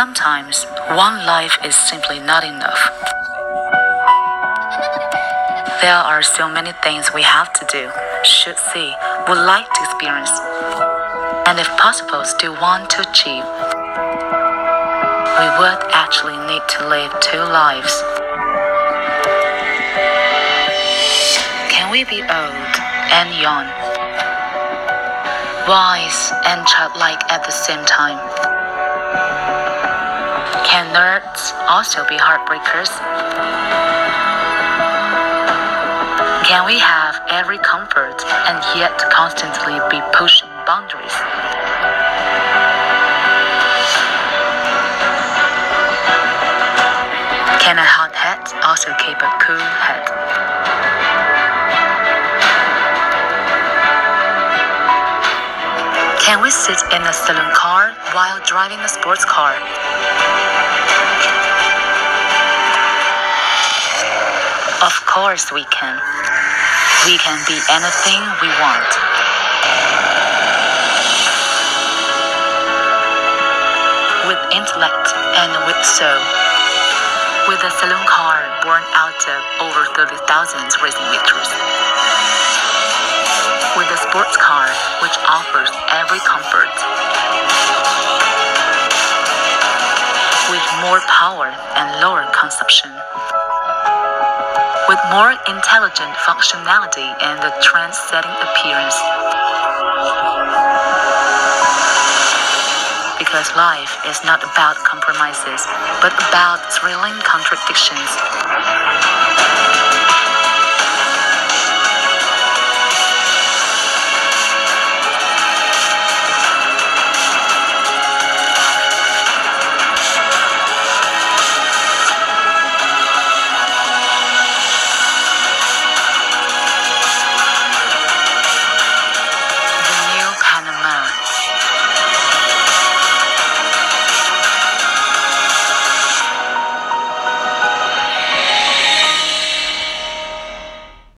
Sometimes one life is simply not enough. There are so many things we have to do, should see, would like to experience, and if possible, still want to achieve. We would actually need to live two lives. Can we be old and young? Wise and childlike at the same time? Can nerds also be heartbreakers? Can we have every comfort and yet constantly be pushing boundaries? Can a hot head also keep a cool head? Can we sit in a saloon car while driving a sports car? Of course we can. We can be anything we want. With intellect and with soul. With a saloon car born out of over 30,000 racing victories. With a sports car which offers every comfort. With more power and lower consumption more intelligent functionality and a trend-setting appearance. Because life is not about compromises, but about thrilling contradictions.